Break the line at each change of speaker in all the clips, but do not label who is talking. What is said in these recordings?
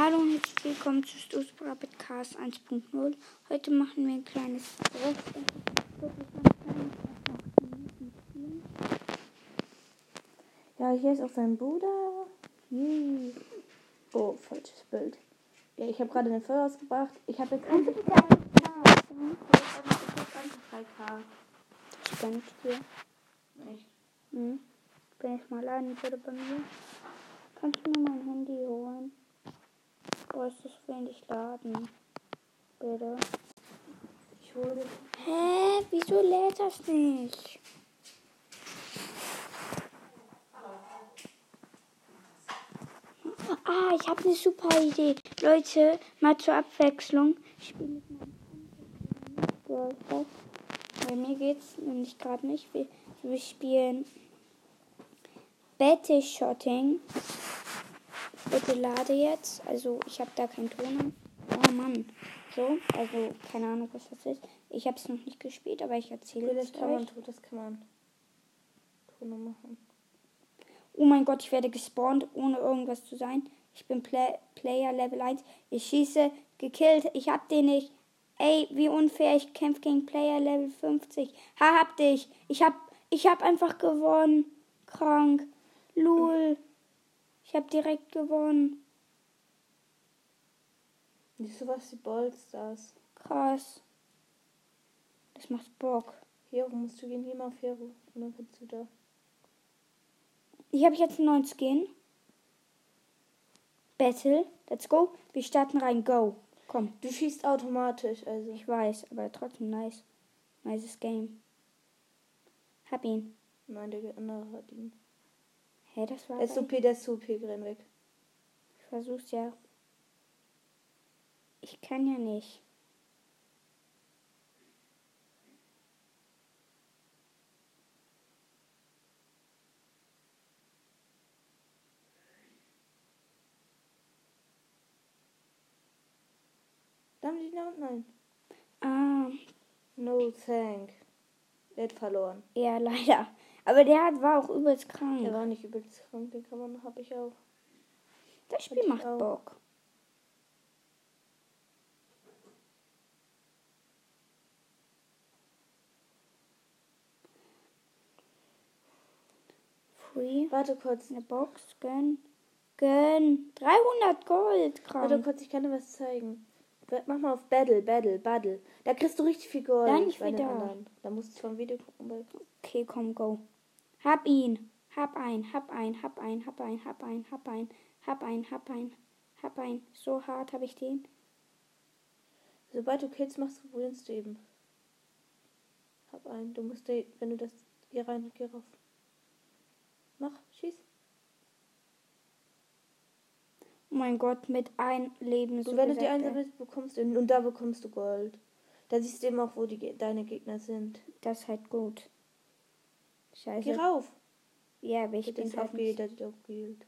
Hallo und herzlich willkommen zu Stoßbra Cast 1.0. Heute machen wir ein kleines Rätsel.
Ja, hier ist auch sein Bruder. Yay. Oh, falsches Bild. Ja, ich habe gerade den Feuer ausgebracht. Ich habe jetzt endlich 3K.
Das ist ganz hier.
Echt?
Hm. Wenn ich mal laden würde bei mir. Kannst du mir mein Handy holen? Oh, ist das wenig laden? Bitte.
Ich hole.
Hä? Wieso lädt das nicht? Ah, ich habe eine super Idee. Leute, mal zur Abwechslung. Ich spiele mit meinem Brawl Bei mir geht's nämlich gerade nicht. Wir, wir spielen Battle Shotting. Bitte lade jetzt. Also ich habe da keinen Ton. Oh Mann. So, also keine Ahnung, was das ist. Ich habe es noch nicht gespielt, aber ich erzähle es
kann man,
euch.
das kann man. Tone machen.
Oh mein Gott, ich werde gespawnt, ohne irgendwas zu sein. Ich bin Play Player Level 1. Ich schieße, gekillt. Ich hab den nicht. Ey, wie unfair. Ich kämpfe gegen Player Level 50. Ha, hab dich. Ich hab, ich hab einfach gewonnen. Krank. Lul. Ich hab direkt gewonnen.
Nicht sowas wie Ballstars.
Krass. Das macht Bock.
Hero musst du gehen. Hier mal auf Hero. Und dann kannst du da.
Ich habe jetzt einen neuen Skin. Battle. Let's go. Wir starten rein. Go. Komm.
Du schießt automatisch, also.
Ich weiß, aber trotzdem nice. Nices Game. Hab ihn.
Nein, der andere hat ihn.
Hä, das war.
Der ist
bei-
OP, der ist OP, renn weg.
Ich versuch's ja. Ich kann ja nicht.
Da haben die da nein.
Ah,
No thank. Hat verloren.
ja, leider. Aber der hat, war auch übelst
Der
krank.
war nicht übelst krank, den kann man, hab ich auch.
Das Spiel macht
auch.
Bock. Free.
Warte kurz.
Eine Box. Gönn. Gönn. 300 Gold.
Warte
Krank.
kurz, ich kann dir was zeigen. Mach mal auf Battle, Battle, Battle. Da kriegst du richtig viel Gold.
Dann nicht wieder.
anderen. Da musst du vom Video gucken.
Okay, komm, go. Hab ihn. Hab ein, hab ein, hab ein, hab ein, hab ein, hab ein, hab ein, hab ein, hab ein. So hart habe ich den.
sobald du Kills machst, gewinnst du eben. Hab einen. Du musst, wenn du das hier rein, geh rauf. Mach, schieß.
Oh mein Gott, mit ein Leben so
Und wenn du die einsammelst, bekommst du, und da bekommst du Gold. Da siehst du eben auch, wo die, deine Gegner sind.
Das ist halt gut.
Geh
Scheiße.
rauf.
Ja, aber ich
Der
bin
ist
halt nicht.
aufgeheilt.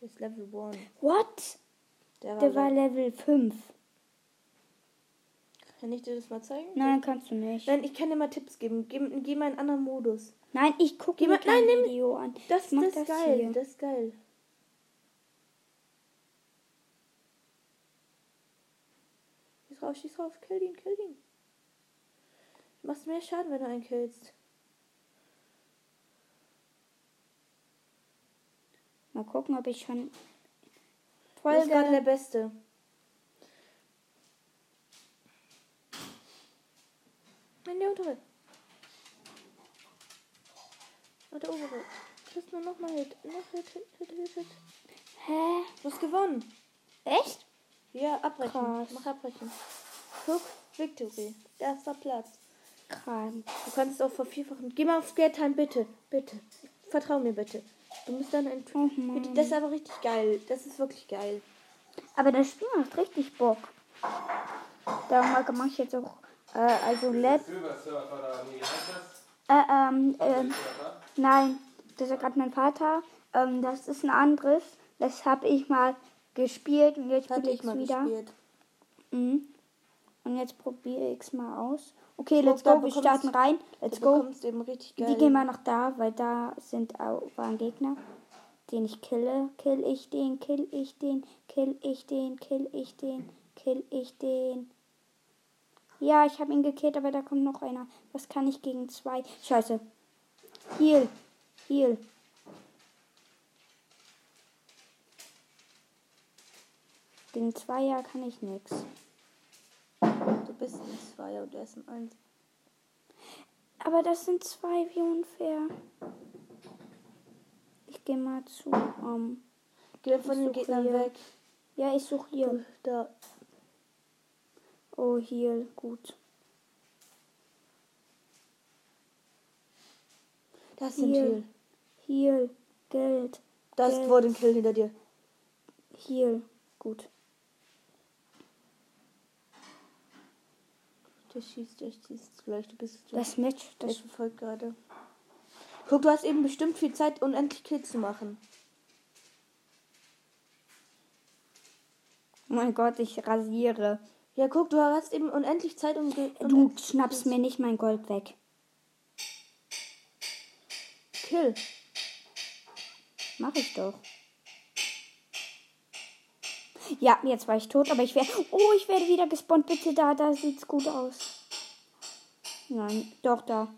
Der ist Level 1.
What?
Der war,
Der war
Level-
Level 5.
Kann ich dir das mal zeigen?
Nein, kannst du nicht.
Nein, ich kann dir mal Tipps geben. Geh, geh mal in einen anderen Modus.
Nein, ich gucke
Geh
mir
mal-
kein
nein,
Video an.
Das, das ist
das
geil.
hier.
Das ist geil. Schieß rauf, schieß rauf. Kill ihn, kill ihn. Du machst mehr Schaden, wenn du einen killst.
Mal gucken, ob ich schon
Du bist gerade der. Beste. Nein, der untere. Oh, der obere. Du hast nur noch mal Hit. Noch Hit, Hit, Hit, Hit, Hit.
Hä?
Du hast gewonnen.
Echt?
Ja, abbrechen.
Krass.
Mach abbrechen. Guck, Victory. Erster Platz.
Krank.
Du kannst auch vervierfachen. Geh mal auf Get Time, bitte. Bitte. Vertrau mir bitte. Du musst dann ein.
Oh
Bitte, das ist aber richtig geil. Das ist wirklich geil.
Aber das Spiel macht richtig Bock. Darum mache ich jetzt auch, äh, also
da, das?
äh, ähm,
Silbersurfer?
nein, das ist gerade mein Vater. Ähm, das ist ein anderes. Das habe ich mal gespielt und jetzt
Hatte
spiele
ich
ich
mal
wieder.
gespielt.
Mhm. Und jetzt probiere ich es mal aus. Okay, let's go, wir starten rein. Let's go. Die gehen mal nach da, weil da sind auch, waren Gegner. den ich kille, kill ich den, kill ich den, kill ich den, kill ich den, kill ich den. Ja, ich habe ihn gekillt, aber da kommt noch einer. Was kann ich gegen zwei? Scheiße. Heal. Heal. Gegen Zweier kann ich nichts.
Ein Zweier und er ist ein Eins.
Aber das sind zwei, wie unfair. Ich gehe mal zu. Um,
Geh von den Gegnern
hier.
weg.
ja, ich suche hier.
Da.
Oh, Heal. Gut.
Das sind
Hier.
Heal.
Heal. Geld.
Das
Geld.
wurde ein Kill hinter dir.
Heal. Gut.
Der schießt, der schießt. Vielleicht bist du.
Das Match, das
verfolgt gerade. Guck, du hast eben bestimmt viel Zeit, unendlich Kills zu machen.
Oh mein Gott, ich rasiere.
Ja, guck, du hast eben unendlich Zeit, um.
Du schnappst mir nicht mein Gold weg.
Kill.
Mach ich doch. Ja, jetzt war ich tot, aber ich werde. Oh, ich werde wieder gespawnt. Bitte da, da sieht's gut aus. Nein, doch da.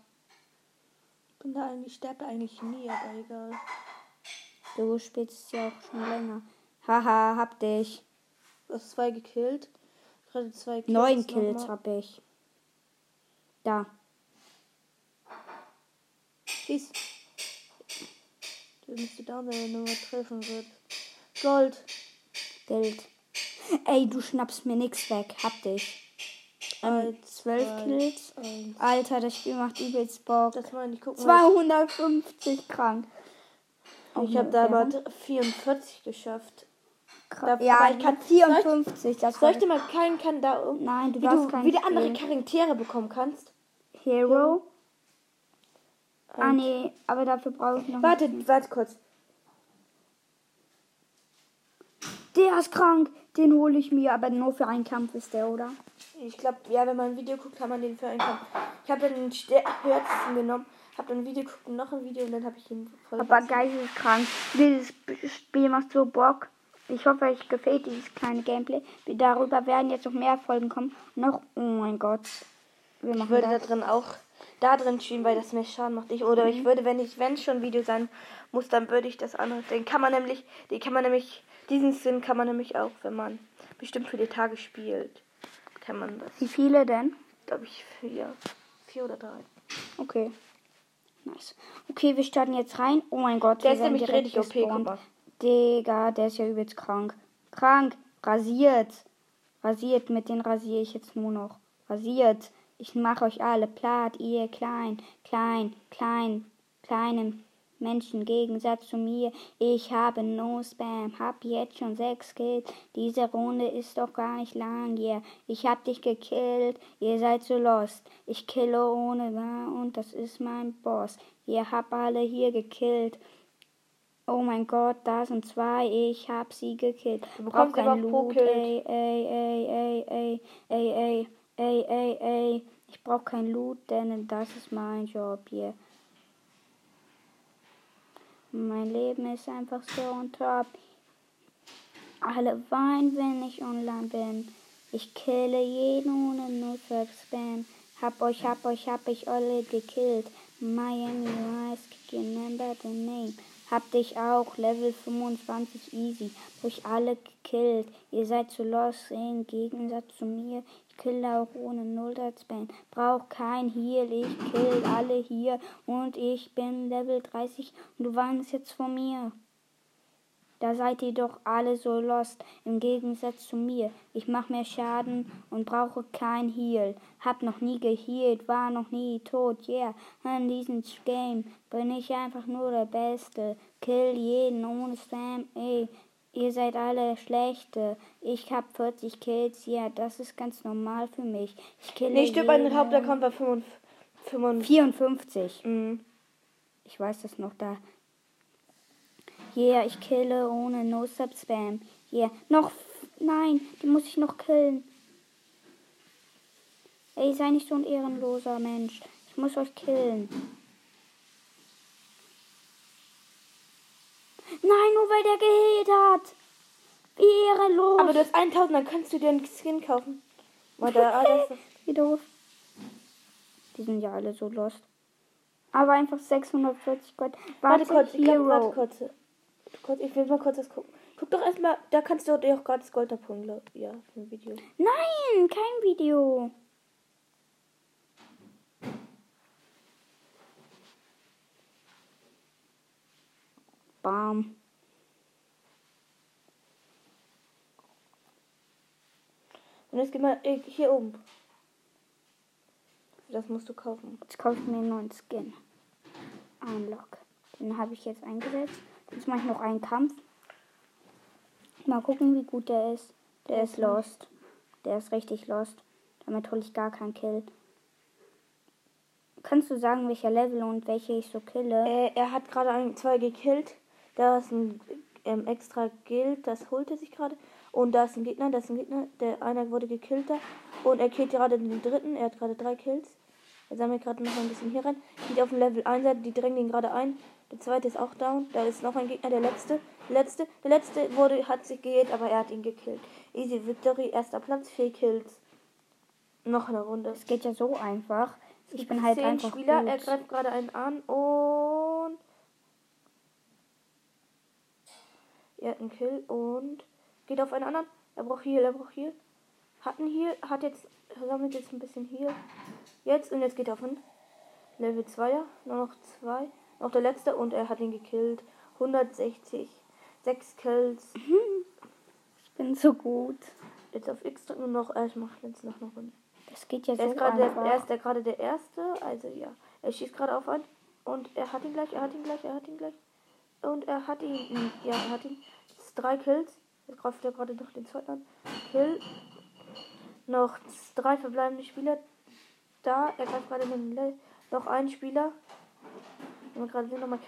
Bin da eigentlich, sterbe eigentlich nie, aber egal.
Du spielst ja auch schon länger. Haha, hab dich.
Du hast zwei gekillt. Gerade zwei Kills.
Neun Kills hab ich. Da.
Schieß. Du müsste down sein, wenn du mal treffen wird. Gold.
Geld. Ey, du schnappst mir nix weg. Hab dich. Ähm,
Eins,
zwölf
zwei,
Kills.
eins.
Alter, das Spiel macht übelst Bock.
Das meine ich, guck mal.
250 krank.
Ich habe da mal 44 geschafft. Da-
Ja,
aber
ich kann
kann-
54. Das
Soll ich dir mal keinen kann da um,
Nein, du
wie du wieder andere. Charaktere bekommen kannst?
Hero. Ah, nee, aber dafür brauche ich noch.
Warte, warte kurz.
Der ist krank. Den hole ich mir, aber nur für einen Kampf ist der, oder?
Ich glaube, ja, wenn man ein Video guckt, kann man den für einen Kampf. Ich habe den stärksten genommen, habe dann ein Video geguckt und noch ein Video und dann habe ich ihn voll.
Aber geisteskrank. Dieses Spiel macht so Bock. Ich hoffe, euch gefällt dieses kleine Gameplay. Wir- Darüber werden jetzt noch mehr Folgen kommen. Noch, oh mein Gott. Wir
Ich
machen
würde da
das.
drin auch da drin spielen, weil das mehr Schaden macht. Ich, oder ich würde, wenn ich, wenn schon Video sein muss, dann würde ich das andere. Den kann man nämlich, den kann man nämlich, diesen Sinn kann man nämlich auch, wenn man bestimmt viele Tage spielt, kann man das,
Wie viele denn?
glaube ich, vier, vier oder drei.
Okay. Nice. Okay, wir starten jetzt rein. Oh mein Gott.
Der
wir
ist nämlich richtig OP, mal.
Digga, der ist ja übelst krank. Krank. Rasiert. Rasiert. Mit den rasiere ich jetzt nur noch. Rasiert. Ich mache euch alle platt. Ihr klein, klein, klein, kleinen Menschen. Gegensatz zu mir. Ich habe no Spam. Hab jetzt schon sechs Kills. Diese Runde ist doch gar nicht lang. Yeah. Ich hab dich gekillt. Ihr seid so lost. Ich kille ohne War und das ist mein Boss. Ihr habt alle hier gekillt. Oh mein Gott, da sind zwei. Ich hab sie gekillt.
Du
Brauch
bekommst
kein Loot. Ey, ey, ey, ey, ey, ey, ey, ey, ey, ey. Ich brauch kein Loot, denn das ist mein Job hier. Mein Leben ist einfach so on top. Alle weinen, wenn ich online bin. Ich kille jeden ohne nur Spam. Hab euch, hab euch, hab ich alle gekillt. Miami Vice, remember the name. Hab dich auch, Level 25 easy. Hab euch alle gekillt. Ihr seid zu lost im Gegensatz zu mir. Kill auch ohne Null Spam. Brauch kein Heal, ich kill alle hier. Und ich bin Level 30 und du weinst jetzt vor mir. Da seid ihr doch alle so lost, im Gegensatz zu mir. Ich mach mehr Schaden und brauche kein Heal. Hab noch nie gehealt, war noch nie tot, yeah. In diesem Game bin ich einfach nur der Beste. Kill jeden ohne Spam, ey. Ihr seid alle schlechte. Ich hab 40 Kills, ja, das ist ganz normal für mich. Ich kille
stimmt, mein
jeden.
Hauptaccount war 55. 55.
54.
Mhm.
Ich weiß das noch da. Yeah, ich kille ohne No-Sub-Spam. Yeah. Noch. Nein, die muss ich noch killen. Ey, sei nicht so ein ehrenloser Mensch. Ich muss euch killen. Nein, nur weil der geheilt hat. Wie ehrenlos.
Aber du hast 1000, dann kannst du dir einen Skin kaufen. Oder, ah, das ist,
Wie doof. Die sind ja alle so lost. Aber einfach 640 Gold.
warte
Warte,
kurz, ich glaub, warte kurz. kurz. Ich will mal kurz das gucken. Guck doch erstmal, da kannst du dir auch gratis Gold abholen, glaub Ja, für ein Video.
Nein, kein Video. Bam.
Und jetzt geh mal äh, hier oben. Das musst du kaufen.
Jetzt kaufe ich mir einen neuen Skin. Unlock. Den habe ich jetzt eingesetzt. Jetzt mache ich noch einen Kampf. Mal gucken, wie gut der ist. Der ist lost. Der ist richtig lost. Damit hole ich gar keinen Kill. Kannst du sagen, welcher Level und welche ich so kille?
Äh, er hat gerade ein, zwei gekillt. Da ist ein ähm, extra Guild, das holt er sich gerade. Und da ist ein Gegner, da ist ein Gegner. Der einer wurde gekillt da. Und er killt gerade den dritten. Er hat gerade drei Kills. Er sammelt gerade noch ein bisschen hier rein. Geht auf dem Level 1, die drängen ihn gerade ein. Der zweite ist auch down. Da ist noch ein Gegner, der letzte. Der letzte, der letzte wurde, hat sich geheilt, aber er hat ihn gekillt. Easy Victory, erster Platz, vier Kills. Noch eine Runde.
Es geht ja so einfach. Ich bin halt
Zehn
einfach
Spieler,
gut.
er greift gerade einen an und er hat einen Kill und geht auf einen anderen. Er braucht Heal, er braucht Heal. Hat einen Heal, hat jetzt, sammelt jetzt ein bisschen Heal. Jetzt und jetzt geht er auf einen Level 2er, nur noch zwei. Noch der letzte und er hat ihn gekillt. 160, 6 Kills.
Ich bin so gut.
Jetzt auf X drücken und noch, äh, ich mach jetzt noch eine Runde.
Das geht ja
Er
so
der,
einfach.
er ist der, gerade der Erste, also ja. Er schießt gerade auf einen und er hat ihn gleich, er hat ihn gleich, er hat ihn gleich. Und er hat ihn, ja, er hat ihn. Jetzt drei Kills. Jetzt greift er gerade noch den zweiten an. Kill. Noch drei verbleibende Spieler. Da, er greift gerade den, Le- noch einen Spieler. Und.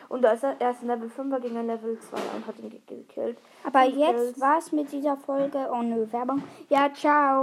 Und da ist er, er ist ein Level 5er gegen ein Level 2 und hat ihn ge- gekillt.
Aber
Fünf
jetzt war's mit dieser Folge. Oh nö, Werbung. Ja, ciao.